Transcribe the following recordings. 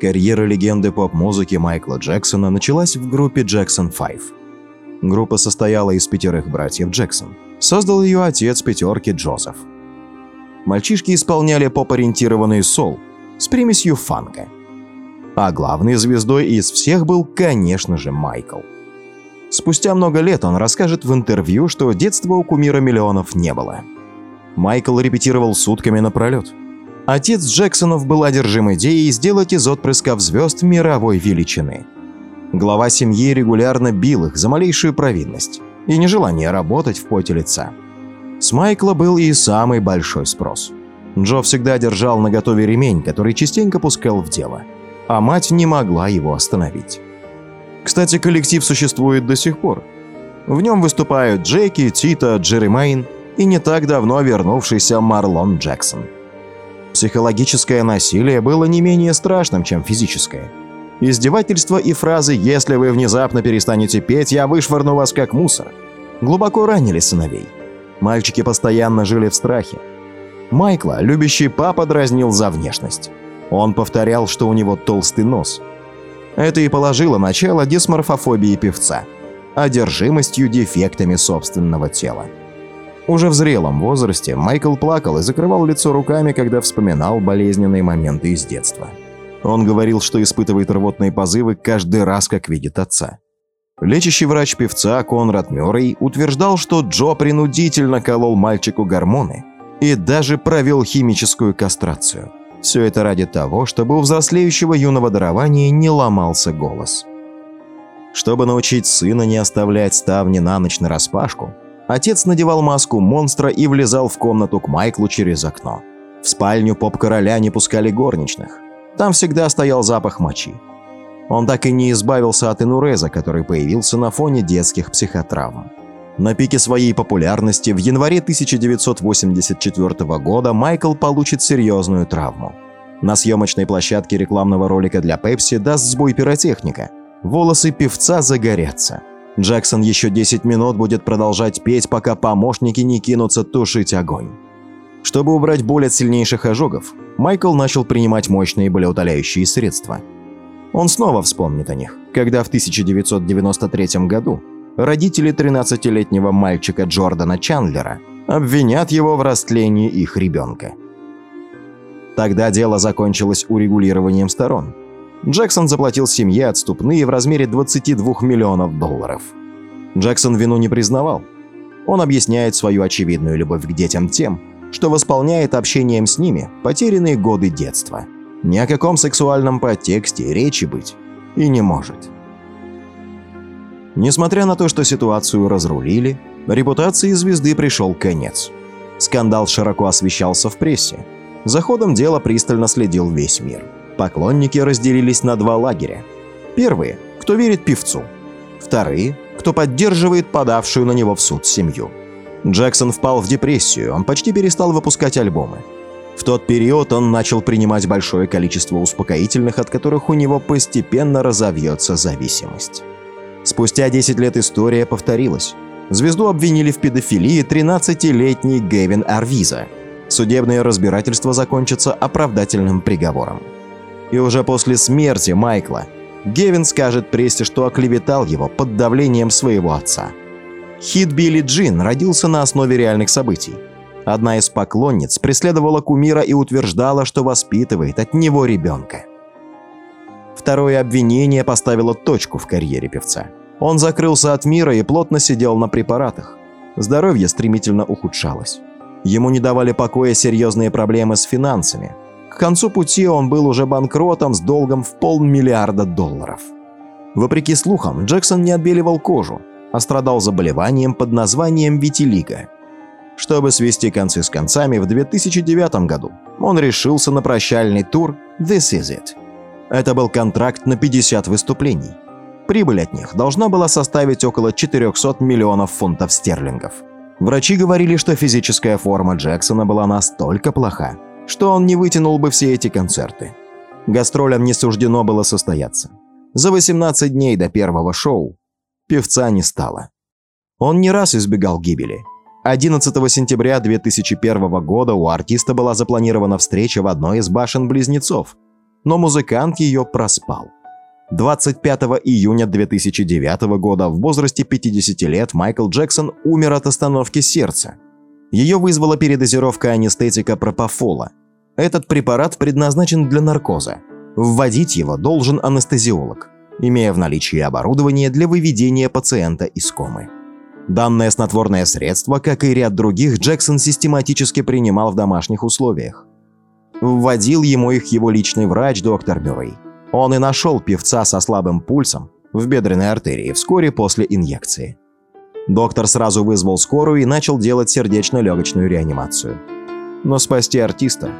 Карьера легенды поп-музыки Майкла Джексона началась в группе Jackson 5. Группа состояла из пятерых братьев Джексон. Создал ее отец пятерки Джозеф. Мальчишки исполняли поп-ориентированный сол с примесью фанка. А главной звездой из всех был, конечно же, Майкл. Спустя много лет он расскажет в интервью, что детства у кумира миллионов не было. Майкл репетировал сутками напролет – Отец Джексонов был одержим идеей сделать из отпрысков звезд мировой величины. Глава семьи регулярно бил их за малейшую провинность и нежелание работать в поте лица. С Майкла был и самый большой спрос. Джо всегда держал наготове ремень, который частенько пускал в дело, а мать не могла его остановить. Кстати, коллектив существует до сих пор. В нем выступают Джеки, Тита, Джеремейн и не так давно вернувшийся Марлон Джексон – Психологическое насилие было не менее страшным, чем физическое. Издевательства и фразы «если вы внезапно перестанете петь, я вышвырну вас как мусор» глубоко ранили сыновей. Мальчики постоянно жили в страхе. Майкла любящий папа дразнил за внешность. Он повторял, что у него толстый нос. Это и положило начало дисморфофобии певца, одержимостью дефектами собственного тела. Уже в зрелом возрасте Майкл плакал и закрывал лицо руками, когда вспоминал болезненные моменты из детства. Он говорил, что испытывает рвотные позывы каждый раз, как видит отца. Лечащий врач певца Конрад Мюррей утверждал, что Джо принудительно колол мальчику гормоны и даже провел химическую кастрацию. Все это ради того, чтобы у взрослеющего юного дарования не ломался голос. Чтобы научить сына не оставлять ставни на ночь нараспашку, Отец надевал маску монстра и влезал в комнату к Майклу через окно. В спальню поп-короля не пускали горничных. Там всегда стоял запах мочи. Он так и не избавился от инуреза, который появился на фоне детских психотравм. На пике своей популярности в январе 1984 года Майкл получит серьезную травму. На съемочной площадке рекламного ролика для Pepsi даст сбой пиротехника. Волосы певца загорятся. Джексон еще 10 минут будет продолжать петь, пока помощники не кинутся тушить огонь. Чтобы убрать боль от сильнейших ожогов, Майкл начал принимать мощные болеутоляющие средства. Он снова вспомнит о них, когда в 1993 году родители 13-летнего мальчика Джордана Чандлера обвинят его в растлении их ребенка. Тогда дело закончилось урегулированием сторон – Джексон заплатил семье отступные в размере 22 миллионов долларов. Джексон вину не признавал. Он объясняет свою очевидную любовь к детям тем, что восполняет общением с ними потерянные годы детства. Ни о каком сексуальном подтексте речи быть и не может. Несмотря на то, что ситуацию разрулили, репутации звезды пришел конец. Скандал широко освещался в прессе. За ходом дела пристально следил весь мир – Поклонники разделились на два лагеря. Первые, кто верит певцу. Вторые, кто поддерживает подавшую на него в суд семью. Джексон впал в депрессию, он почти перестал выпускать альбомы. В тот период он начал принимать большое количество успокоительных, от которых у него постепенно разовьется зависимость. Спустя 10 лет история повторилась. Звезду обвинили в педофилии 13-летний Гэвин Арвиза. Судебное разбирательство закончится оправдательным приговором. И уже после смерти Майкла Гевин скажет прессе, что оклеветал его под давлением своего отца. Хит Билли Джин родился на основе реальных событий. Одна из поклонниц преследовала кумира и утверждала, что воспитывает от него ребенка. Второе обвинение поставило точку в карьере певца. Он закрылся от мира и плотно сидел на препаратах. Здоровье стремительно ухудшалось. Ему не давали покоя серьезные проблемы с финансами, к концу пути он был уже банкротом с долгом в полмиллиарда долларов. Вопреки слухам, Джексон не отбеливал кожу, а страдал заболеванием под названием витилиго. Чтобы свести концы с концами, в 2009 году он решился на прощальный тур «This is it». Это был контракт на 50 выступлений. Прибыль от них должна была составить около 400 миллионов фунтов стерлингов. Врачи говорили, что физическая форма Джексона была настолько плоха, что он не вытянул бы все эти концерты. Гастролям не суждено было состояться. За 18 дней до первого шоу певца не стало. Он не раз избегал гибели. 11 сентября 2001 года у артиста была запланирована встреча в одной из башен-близнецов, но музыкант ее проспал. 25 июня 2009 года в возрасте 50 лет Майкл Джексон умер от остановки сердца. Ее вызвала передозировка анестетика пропофола. Этот препарат предназначен для наркоза. Вводить его должен анестезиолог, имея в наличии оборудование для выведения пациента из комы. Данное снотворное средство, как и ряд других, Джексон систематически принимал в домашних условиях. Вводил ему их его личный врач доктор Мюррей. Он и нашел певца со слабым пульсом в бедренной артерии вскоре после инъекции. Доктор сразу вызвал скорую и начал делать сердечно-легочную реанимацию. Но спасти артиста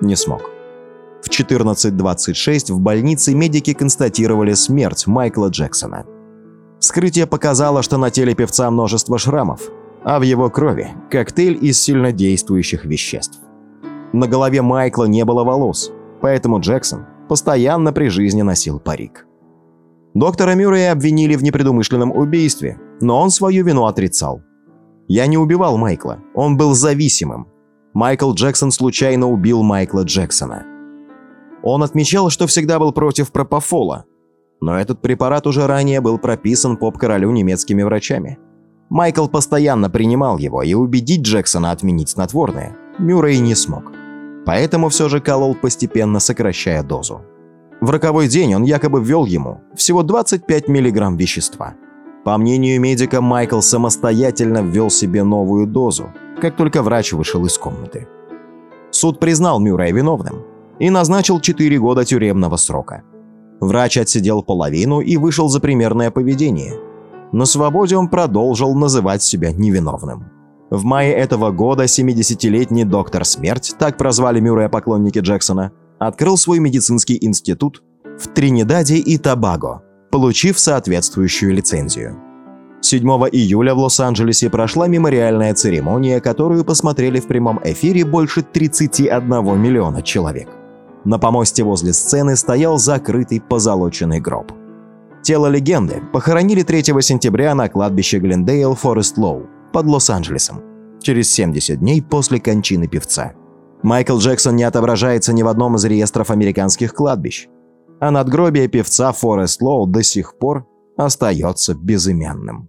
не смог. В 14.26 в больнице медики констатировали смерть Майкла Джексона. Вскрытие показало, что на теле певца множество шрамов, а в его крови – коктейль из сильнодействующих веществ. На голове Майкла не было волос, поэтому Джексон постоянно при жизни носил парик. Доктора Мюррея обвинили в непредумышленном убийстве, но он свою вину отрицал. «Я не убивал Майкла, он был зависимым. Майкл Джексон случайно убил Майкла Джексона». Он отмечал, что всегда был против пропофола, но этот препарат уже ранее был прописан поп-королю немецкими врачами. Майкл постоянно принимал его, и убедить Джексона отменить снотворное Мюррей не смог поэтому все же колол постепенно сокращая дозу. В роковой день он якобы ввел ему всего 25 мг вещества. По мнению медика, Майкл самостоятельно ввел себе новую дозу, как только врач вышел из комнаты. Суд признал Мюррея виновным и назначил 4 года тюремного срока. Врач отсидел половину и вышел за примерное поведение. На свободе он продолжил называть себя невиновным. В мае этого года 70-летний доктор Смерть, так прозвали Мюррея поклонники Джексона, открыл свой медицинский институт в Тринидаде и Тобаго, получив соответствующую лицензию. 7 июля в Лос-Анджелесе прошла мемориальная церемония, которую посмотрели в прямом эфире больше 31 миллиона человек. На помосте возле сцены стоял закрытый позолоченный гроб. Тело легенды похоронили 3 сентября на кладбище Глендейл Форест Лоу, под Лос-Анджелесом, через 70 дней после кончины певца. Майкл Джексон не отображается ни в одном из реестров американских кладбищ, а надгробие певца Форест Лоу до сих пор остается безымянным.